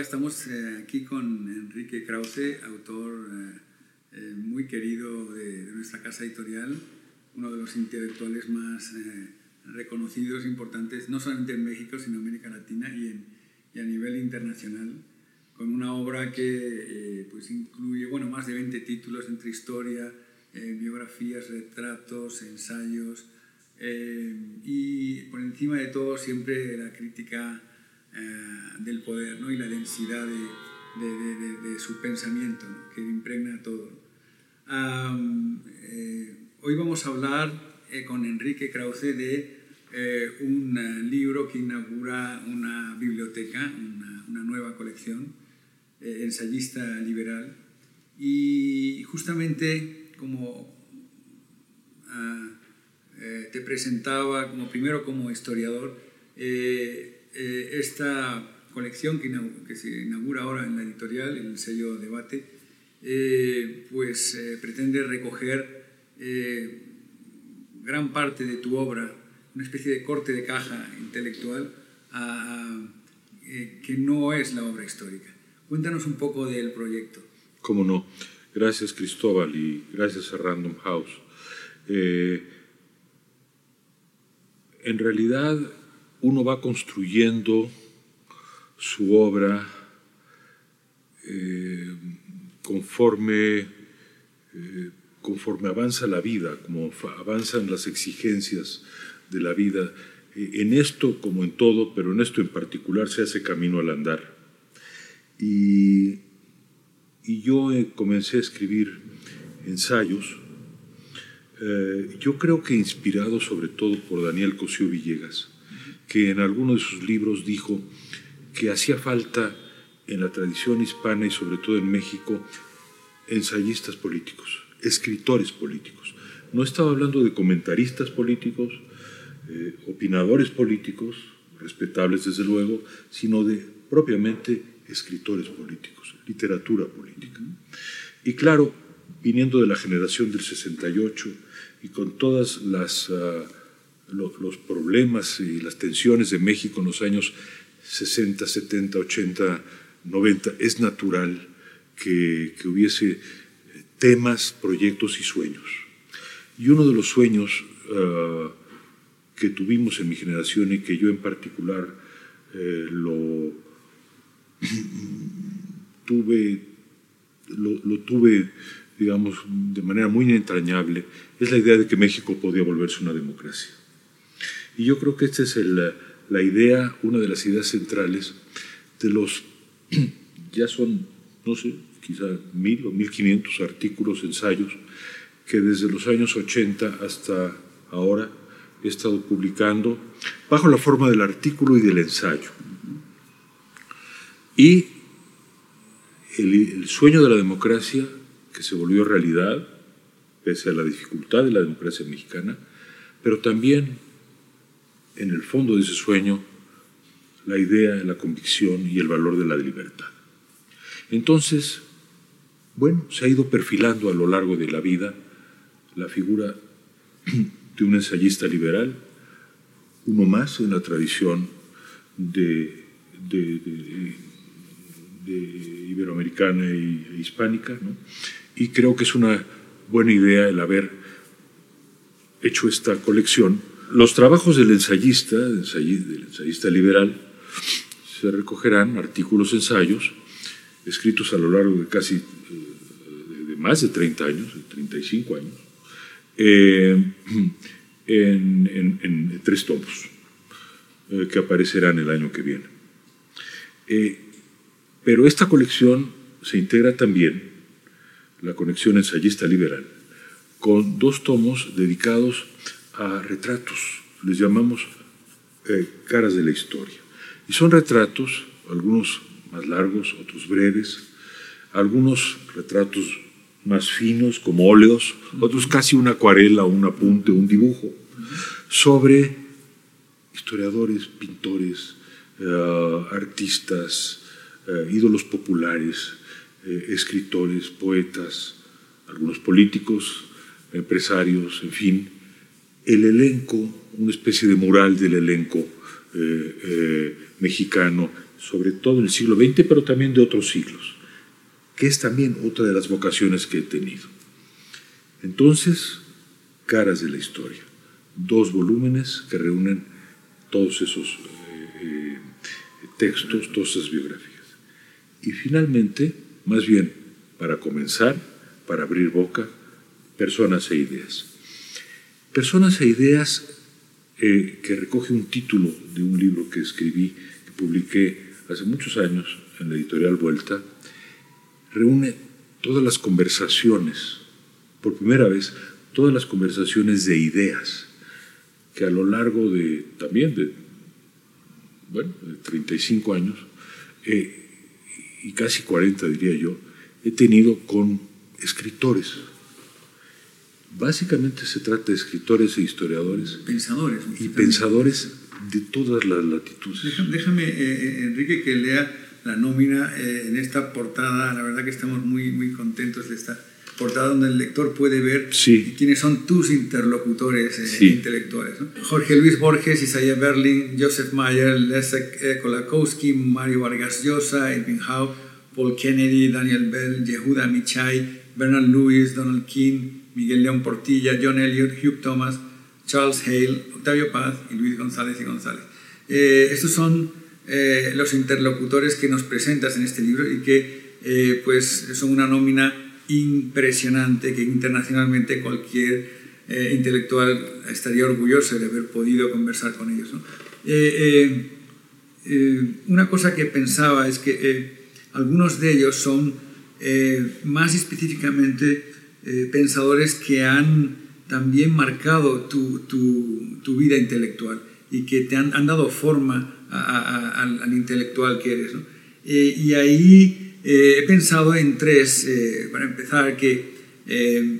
Estamos eh, aquí con Enrique Krause, autor eh, eh, muy querido de, de, nuestra casa editorial, uno de los intelectuales más reconocidos, importantes, no solamente en México, sino en América Latina y, en, y a nivel internacional, con una obra que pues incluye bueno, más de 20 títulos entre historia, biografías, retratos, ensayos, y por encima de todo siempre la crítica eh, del poder ¿no? y la densidad de, de, de, su pensamiento ¿no? que impregna todo. Eh, hoy vamos a hablar eh, con Enrique Krause de un libro que inaugura una biblioteca, una, una nueva colección, ensayista liberal, y justamente como te presentaba como primero como historiador, eh, esta colección que, se inaugura ahora en la editorial, en el sello Debate, eh, pues eh, pretende recoger gran parte de tu obra, una especie de corte de caja intelectual que no es la obra histórica. Cuéntanos un poco del proyecto. Cómo no. Gracias Cristóbal y gracias a Random House. en realidad uno va construyendo su obra eh, conforme, eh, conforme avanza la vida, como avanzan las exigencias de la vida. Eh, en esto, como en todo, pero en esto en particular, se hace camino al andar. Y, y yo comencé a escribir ensayos, yo creo que inspirado sobre todo por Daniel Cosío Villegas que en alguno de sus libros dijo que hacía falta en la tradición hispana y sobre todo en México ensayistas políticos, escritores políticos. No estaba hablando de comentaristas políticos, eh, opinadores políticos, respetables desde luego, sino de propiamente escritores políticos, literatura política. Y claro, viniendo de la generación del 68 y con todas las... Ah, los problemas y las tensiones de México en los años 60, 70, 80, 90, es natural que, hubiese temas, proyectos y sueños. Y uno de los sueños ah, que tuvimos en mi generación y que yo en particular eh, lo tuve, lo, tuve, digamos, de manera muy entrañable, es la idea de que México podía volverse una democracia. Y yo creo que esta es la idea, una de las ideas centrales de los, ya son, no sé, quizá mil o mil quinientos artículos, ensayos, que desde los años 80 hasta ahora he estado publicando bajo la forma del artículo y del ensayo. Y el, el, sueño de la democracia, que se volvió realidad, pese a la dificultad de la democracia mexicana, pero también en el fondo de ese sueño la idea, la convicción y el valor de la libertad. Entonces, bueno, se ha ido perfilando a lo largo de la vida la figura de un ensayista liberal, uno más en la tradición de, iberoamericana e hispánica, y creo que es una buena idea el haber hecho esta colección los trabajos del ensayista, del ensayista liberal, se recogerán artículos, ensayos, escritos a lo largo de casi eh, de más de 30 años, de 35 años, eh, en, tres tomos eh, que aparecerán el año que viene. pero esta colección se integra también, la conexión ensayista liberal, con dos tomos dedicados a retratos, les llamamos eh, caras de la historia. Y son retratos, algunos más largos, otros breves, algunos retratos más finos como óleos, otros casi una acuarela, un apunte, un dibujo, sobre historiadores, pintores, eh, artistas, eh, ídolos populares, escritores, poetas, algunos políticos, empresarios, en fin, el elenco, una especie de mural del elenco eh, eh, mexicano sobre todo el siglo XX, pero también de otros siglos, que es también otra de las vocaciones que he tenido. Entonces, Caras de la Historia, dos volúmenes que reúnen todos esos eh, textos, todas esas biografías. Y finalmente, más bien, para comenzar, para abrir boca, personas e ideas. Personas e ideas eh, que recoge un título de un libro que escribí, que publiqué hace muchos años en la editorial Vuelta, reúne todas las conversaciones, por primera vez, todas las conversaciones de ideas que a lo largo de también de, bueno, de 35 años eh, y casi 40 diría yo, he tenido con escritores. Básicamente se trata de escritores e historiadores. Pensadores. Y pensadores de todas las latitudes. Déjame, eh, eh, Enrique, que lea la nómina eh, en esta portada. La verdad que estamos muy, muy contentos de esta portada donde el lector puede ver quiénes son tus interlocutores intelectuales. Jorge Luis Borges, Isaiah Berlin, Joseph Mayer, Leszek Kolakowski, Mario Vargas Llosa, Edwin Howe, Paul Kennedy, Daniel Bell, Yehuda Michai, Bernard Lewis, Donald King, Miguel León Portilla, John Elliot, Hugh Thomas, Charles Hale, Octavio Paz y Luis González y González. Eh, estos son eh, los interlocutores que nos presentas en este libro y que eh, pues son una nómina impresionante que internacionalmente cualquier intelectual estaría orgulloso de haber podido conversar con ellos. una cosa que pensaba es que algunos de ellos son más específicamente pensadores que han también marcado tu, tu, vida intelectual y que te han, han dado forma al, intelectual que eres. Eh, y ahí eh, he pensado en tres, eh, para empezar, que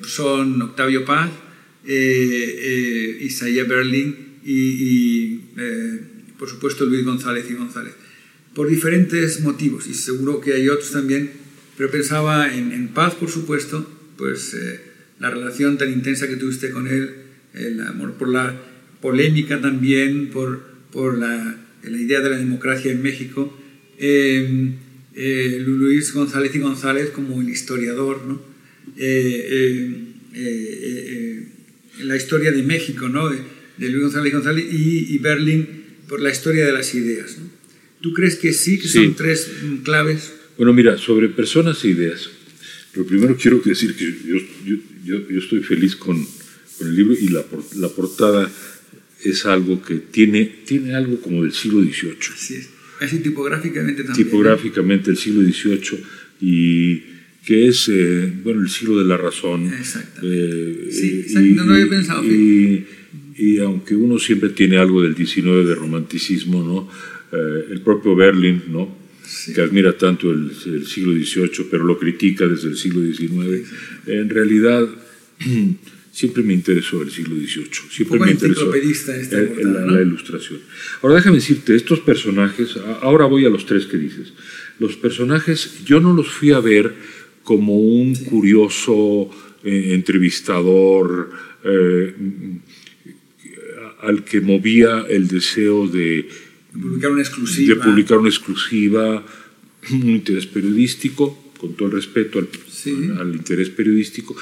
son Octavio Paz, Isaiah Berlin y, por supuesto, Luis González y González, por diferentes motivos, y seguro que hay otros también, pero pensaba en, en Paz, por supuesto, pues la relación tan intensa que tuviste con él, el amor por la polémica también, por, por la, la idea de la democracia en México. Em, eh, Luis González y González como el historiador, ¿no? Eh, eh, la historia de México, ¿no? de, Luis González y González, y, Berlín por la historia de las ideas. ¿no? ¿Tú crees que sí, que son tres claves? Bueno, mira, sobre personas e ideas. Lo primero quiero decir que yo, yo, yo estoy feliz con, con, el libro y la, la, portada es algo que tiene, tiene algo como del siglo XVIII. Sí, Así tipográficamente también. Tipográficamente el siglo XVIII y que es, eh, bueno, el siglo de la razón. Exactamente. Eh, sí, y, no lo había pensado. Y, y, aunque uno siempre tiene algo del XIX de romanticismo, ¿no? Eh, el propio Berlin, ¿no? Que admira tanto el, siglo XVIII, pero lo critica desde el siglo XIX. En realidad, siempre me interesó el siglo XVIII, siempre me interesó la, ilustración. Ahora déjame decirte, estos personajes, ahora voy a los tres que dices, los personajes yo no los fui a ver como un curioso eh, entrevistador eh, al que movía el deseo de publicar una exclusiva. De publicar una exclusiva, un interés periodístico, con todo el respeto al, interés periodístico,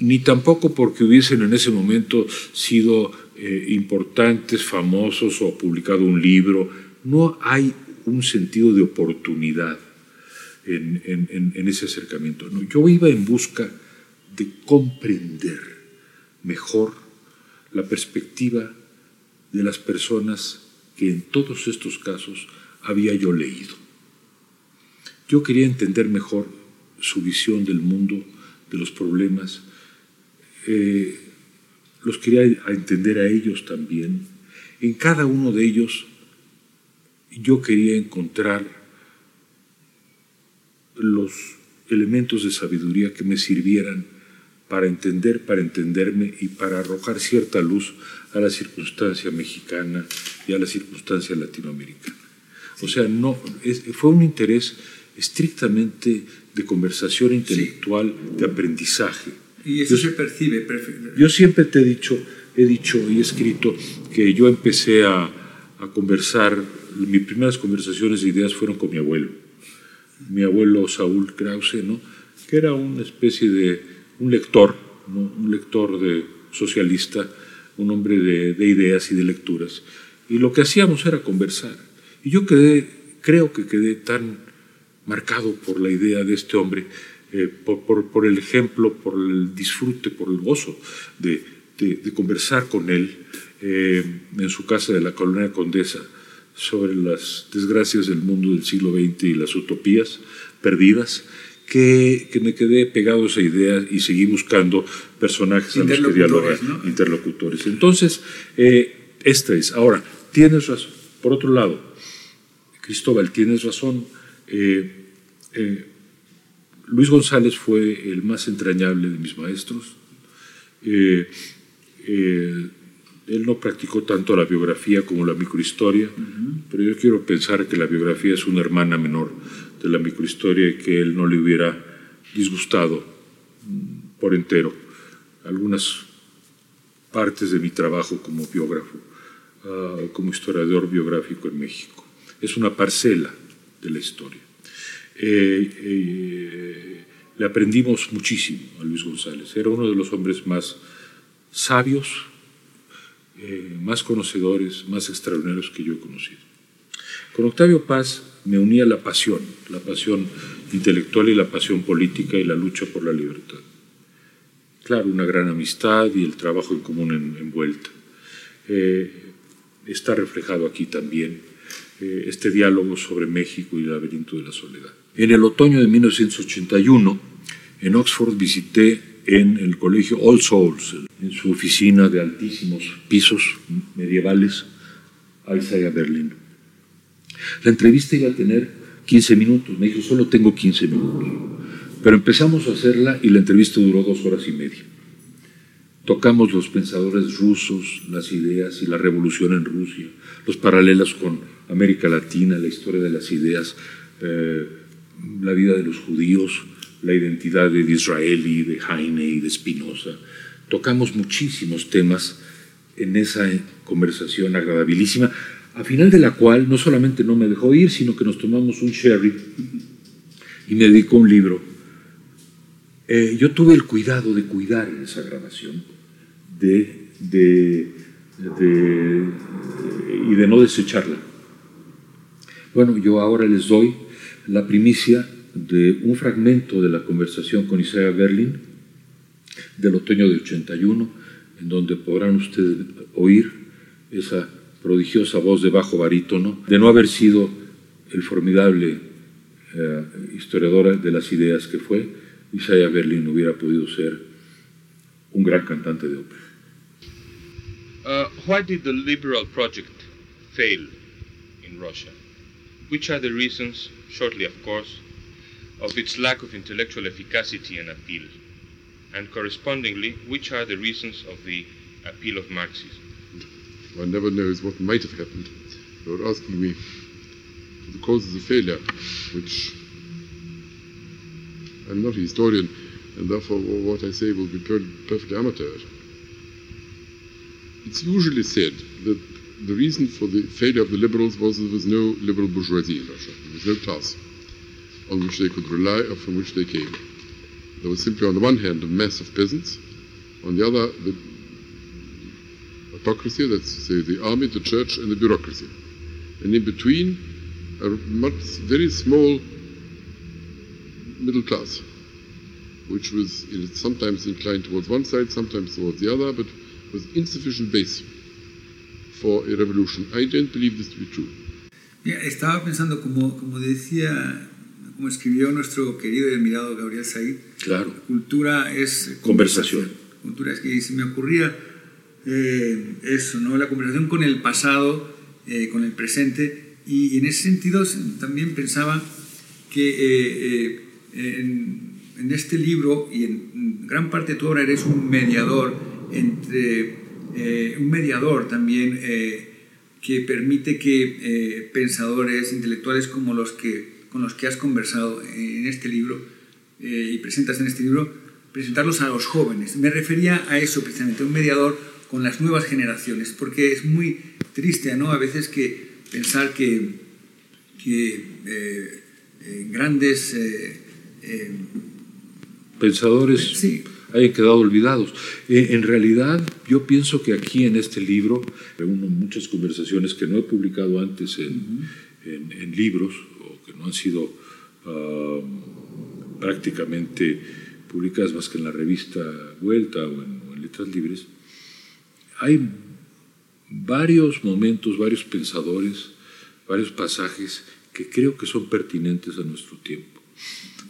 ni tampoco porque hubiesen en ese momento sido eh, importantes, famosos o publicado un libro. No hay un sentido de oportunidad en, en, en ese acercamiento. No, yo iba en busca de comprender mejor la perspectiva de las personas que en todos estos casos había yo leído. Yo quería entender mejor su visión del mundo, de los problemas, eh, los quería entender a ellos también. En cada uno de ellos yo quería encontrar los elementos de sabiduría que me sirvieran para entender, para entenderme y para arrojar cierta luz a la circunstancia mexicana y a la circunstancia latinoamericana. O sea, no, fue un interés estrictamente de conversación intelectual, de aprendizaje. Y eso se percibe. Yo siempre te he dicho, he dicho y escrito que yo empecé a, a conversar, mis primeras conversaciones de ideas fueron con mi abuelo, mi abuelo Saúl Krause, ¿no? que era una especie de un lector, un lector de socialista, un hombre de, de, ideas y de lecturas. Y lo que hacíamos era conversar. Y yo quedé, creo que quedé tan marcado por la idea de este hombre, eh, por, por, por, el ejemplo, por el disfrute, por el gozo de, de, de conversar con él eh, en su casa de la colonia Condesa sobre las desgracias del mundo del siglo XX y las utopías perdidas, que, que, me quedé pegado a esa idea y seguí buscando personajes a los que dialogar, ¿no? interlocutores. Entonces, eh, esta es. Ahora, tienes razón. Por otro lado, Cristóbal, tienes razón. Eh, eh, Luis González fue el más entrañable de mis maestros. Él no practicó tanto la biografía como la microhistoria, uh -huh. Pero yo quiero pensar que la biografía es una hermana menor de la microhistoria y que él no le hubiera disgustado por entero algunas partes de mi trabajo como biógrafo, uh, como historiador biográfico en México. Es una parcela de la historia. Eh, eh, le aprendimos muchísimo a Luis González. Era uno de los hombres más sabios, eh, más conocedores, más extraordinarios que yo he conocido. Con Octavio Paz me unía la pasión, la pasión intelectual y la pasión política y la lucha por la libertad. Claro, una gran amistad y el trabajo en común en, envuelta. Eh, está reflejado aquí también eh, este diálogo sobre México y el laberinto de la soledad. En el otoño de 1981, en Oxford visité en el colegio All Souls, en su oficina de altísimos pisos medievales, a Isaiah Berlin. La entrevista iba a tener 15 minutos, me dijo, solo tengo 15 minutos. Pero empezamos a hacerla y la entrevista duró dos horas y media. Tocamos los pensadores rusos, las ideas y la revolución en Rusia, los paralelos con América Latina, la historia de las ideas, eh, la vida de los judíos, la identidad de Disraeli, de Heine y de Spinoza. Tocamos muchísimos temas en esa conversación agradabilísima, a final de la cual no solamente no me dejó ir, sino que nos tomamos un sherry y me dedicó un libro. Eh, yo tuve el cuidado de cuidar esa grabación y de no desecharla. Bueno, yo ahora les doy la primicia de un fragmento de la conversación con Isaiah Berlin del otoño de 81, en donde podrán ustedes oír esa prodigiosa voz de bajo barítono, de no haber sido el formidable eh, historiador de las ideas que fue, Isaiah Berlin hubiera podido ser un gran cantante de ópera. Uh, why did the liberal project fail in Russia? Which are the reasons, shortly of course, of its lack of intellectual efficacy and appeal? And correspondingly, which are the reasons of the appeal of Marxism? One never knows what might have happened. You're asking me the causes of failure, which I'm not a historian, and therefore what I say will be perfectly amateur. It's usually said that the reason for the failure of the liberals was there was no liberal bourgeoisie in Russia. There was no class on which they could rely or from which they came. There was simply, on the one hand, a mass of peasants, on the other, the autocracy, that's to say, the army, the church, and the bureaucracy. And in between, a much, very small middle class, which was sometimes inclined towards one side, sometimes towards the other, but was insufficient base for a revolution. I don't believe this to be true. Ya, estaba pensando, como, como decía, como escribió nuestro querido y admirado Gabriel Said, claro. cultura es conversación. conversación. Cultura es que se me ocurría eh, eso, ¿no? la conversación con el pasado, eh, con el presente, y, y, en ese sentido también pensaba que eh, en, en, este libro y en gran parte de tu obra eres un mediador entre un mediador también que permite que pensadores intelectuales como los que con los que has conversado en este libro y presentas en este libro presentarlos a los jóvenes. Me refería a eso precisamente, un mediador con las nuevas generaciones, porque es muy, triste, ¿no? A veces que pensar que, que eh, eh, grandes eh, pensadores sí. hayan quedado olvidados. en realidad, yo pienso que aquí en este libro, reúno muchas conversaciones que no he publicado antes en, en, libros o que no han sido prácticamente publicadas más que en la revista Vuelta o en, o en Letras Libres. Hay varios momentos, varios pensadores, varios pasajes que creo que son pertinentes a nuestro tiempo.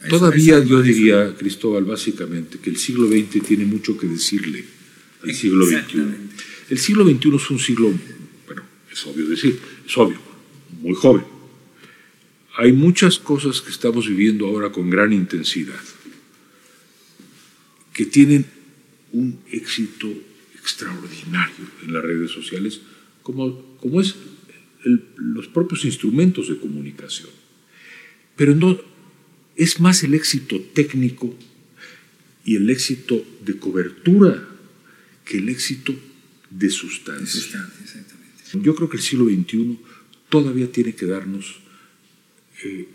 Todavía yo diría, Cristóbal, básicamente, que el siglo XX tiene mucho que decirle al siglo XXI. El siglo XXI es un siglo, bueno, es obvio decir, es obvio, muy joven. Hay muchas cosas que estamos viviendo ahora con gran intensidad, que tienen un éxito extraordinario en las redes sociales, como, como es los propios instrumentos de comunicación. Pero no, es más el éxito técnico y el éxito de cobertura que el éxito de sustancia. Yo creo que el siglo XXI todavía tiene que darnos eh,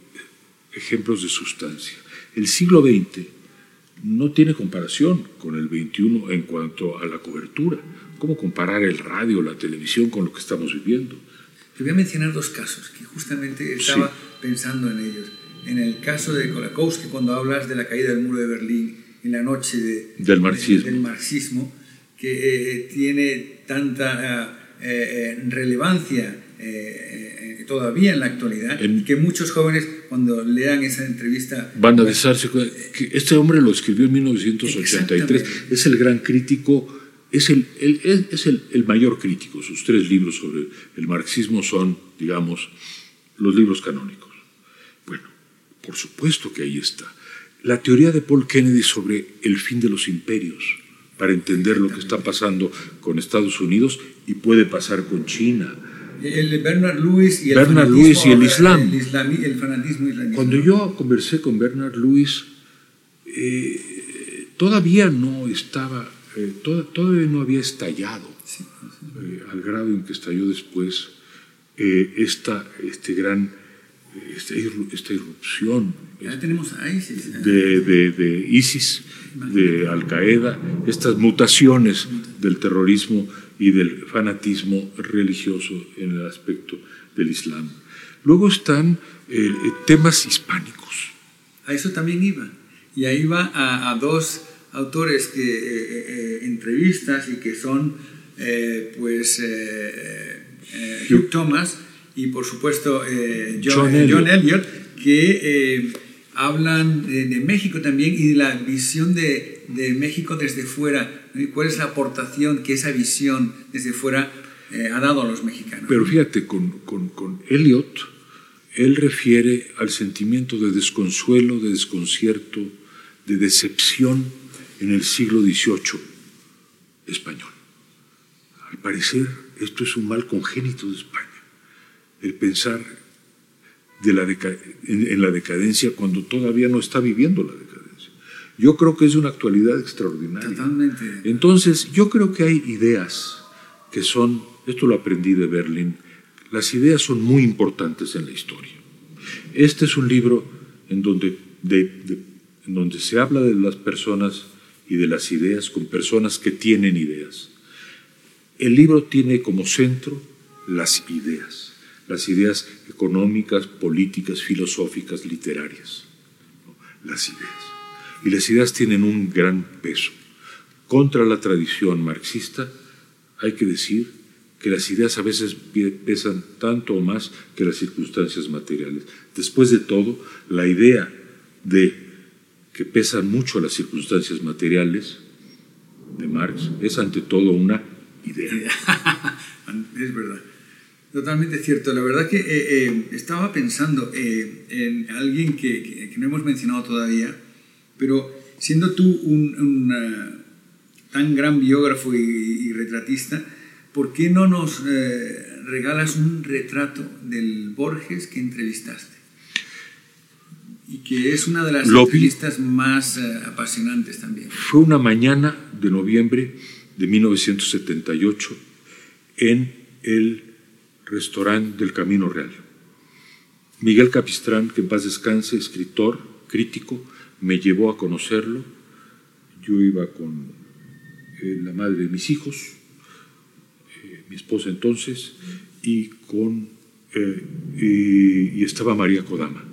ejemplos de sustancia. El siglo XX no tiene comparación con el 21 en cuanto a la cobertura. ¿Cómo comparar el radio, la televisión con lo que estamos viviendo? Te voy a mencionar dos casos que justamente estaba pensando en ellos. En el caso de Kolakowski, cuando hablas de la caída del muro de Berlín en la noche del, marxismo. del marxismo, que eh, tiene tanta eh, eh, relevancia todavía en la actualidad, que muchos jóvenes cuando lean esa entrevista... Van a besarse que este hombre lo escribió en 1983, es el gran crítico, es el, es el, el, mayor crítico. Sus tres libros sobre el marxismo son, digamos, los libros canónicos. Bueno, por supuesto que ahí está. La teoría de Paul Kennedy sobre el fin de los imperios, para entender lo que está pasando con Estados Unidos y puede pasar con China el Bernard Lewis y el, Bernard Lewis y el Islam. El, fanatismo islamista. Cuando yo conversé con Bernard Lewis, eh, todavía no estaba, eh, todavía no había estallado, eh, al grado en que estalló después esta este gran, esta, esta irrupción ya tenemos a ISIS. De, de, de ISIS, de Al Qaeda, estas mutaciones del terrorismo y del fanatismo religioso en el aspecto del Islam. Luego están eh, eh, temas hispánicos. A eso también iba. Y ahí va a, dos autores que eh, entrevistas y que son pues Hugh Thomas y por supuesto John, John, Elliot, que hablan de, México también y de la visión de, de México desde fuera cuál es la aportación que esa visión desde fuera eh, ha dado a los mexicanos. Pero fíjate, con, con, con Eliot, él refiere al sentimiento de desconsuelo, de desconcierto, de decepción en el siglo XVIII español. Al parecer, esto es un mal congénito de España, el pensar de la en, la decadencia cuando todavía no está viviendo la decadencia. Yo creo que es una actualidad extraordinaria. Totalmente. Entonces, yo creo que hay ideas que son, esto lo aprendí de Berlín, las ideas son muy importantes en la historia. Este es un libro en donde, en donde se habla de las personas y de las ideas con personas que tienen ideas. El libro tiene como centro las ideas, las ideas económicas, políticas, filosóficas, literarias, las ideas y las ideas tienen un gran peso. Contra la tradición marxista hay que decir que las ideas a veces pesan tanto o más que las circunstancias materiales. Después de todo, la idea de que pesan mucho las circunstancias materiales de Marx es ante todo una idea. es verdad. Totalmente cierto. La verdad que eh, eh, estaba pensando eh, en alguien que, que, no hemos mencionado todavía, pero siendo tú un, tan gran biógrafo y, retratista, ¿por qué no nos eh, regalas un retrato del Borges que entrevistaste? Y que es una de las entrevistas más eh, apasionantes también. Fue una mañana de noviembre de 1978 en el restaurante del Camino Real. Miguel Capistrán, que en paz descanse, escritor, crítico, me llevó a conocerlo. Yo iba con eh, la madre de mis hijos, eh, mi esposa entonces, y con eh, y, estaba María Kodama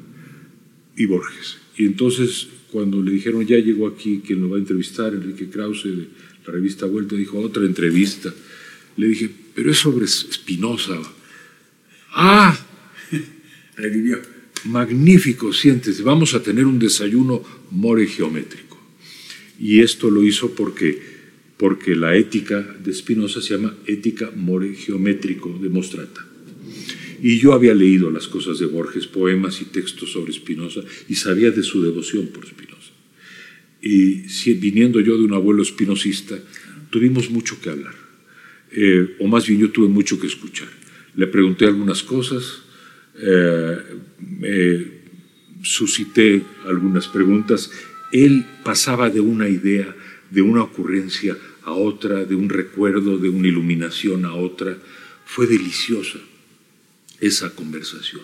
y Borges. Y entonces cuando le dijeron ya llegó aquí quien lo va a entrevistar, Enrique Krause de la revista Vuelta, dijo otra entrevista. Le dije, pero es sobre Spinoza. Ah, revivió. Magnífico, siéntese, vamos a tener un desayuno more geométrico. Y esto lo hizo porque, porque la ética de Spinoza se llama ética more geométrico de Mostrata. Y yo había leído las cosas de Borges, poemas y textos sobre Spinoza, y sabía de su devoción por Spinoza. Y viniendo yo de un abuelo espinosista, tuvimos mucho que hablar, eh, o más bien yo tuve mucho que escuchar. Le pregunté algunas cosas, eh, suscité algunas preguntas. Él pasaba de una idea, de una ocurrencia a otra, de un recuerdo, de una iluminación a otra. Fue deliciosa esa conversación.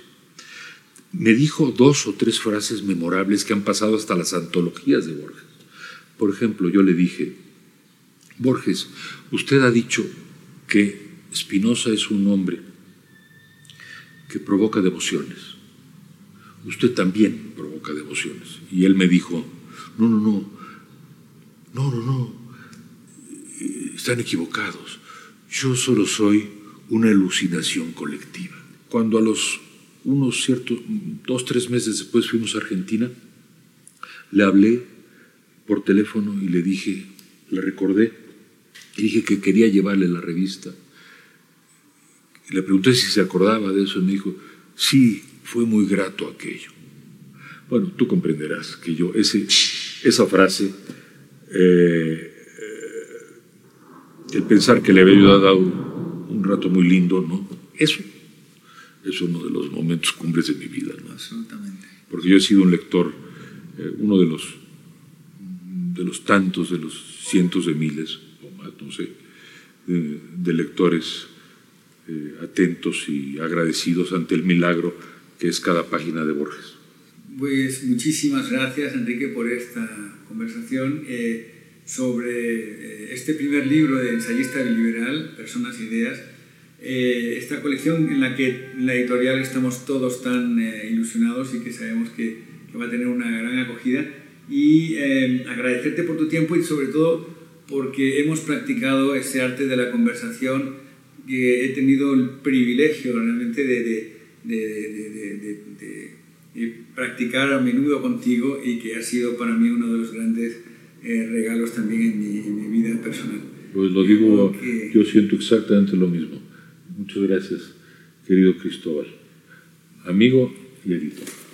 Me dijo dos o tres frases memorables que han pasado hasta las antologías de Borges. Por ejemplo, yo le dije, Borges, usted ha dicho que Spinoza es un hombre que provoca devociones. Usted también provoca devociones. Y él me dijo, no, no, no, no, no, no, están equivocados. Yo solo soy una alucinación colectiva. Cuando a los unos ciertos, dos, tres meses después fuimos a Argentina, le hablé por teléfono y le dije, le recordé, dije que quería llevarle la revista le pregunté si se acordaba de eso y me dijo, sí, fue muy grato aquello. Bueno, tú comprenderás que yo, ese, esa frase, eh, el pensar que le había dado un rato muy lindo, ¿no? Eso es uno de los momentos cumbres de mi vida, ¿no? Absolutamente. Porque yo he sido un lector, eh, uno de los, de los tantos, de los cientos de miles, o más, no sé, de lectores eh, atentos y agradecidos ante el milagro que es cada página de Borges. Pues muchísimas gracias Enrique por esta conversación eh, sobre eh, este primer libro de ensayista liberal, Personas e Ideas, esta colección en la que en la editorial estamos todos tan ilusionados y que sabemos que, que, va a tener una gran acogida y agradecerte por tu tiempo y sobre todo porque hemos practicado ese arte de la conversación que he tenido el privilegio realmente de, practicar a menudo contigo y que ha sido para mí uno de los grandes eh, regalos también en mi, vida personal. Pues lo digo, yo siento exactamente lo mismo. Muchas gracias, querido Cristóbal, amigo y editor.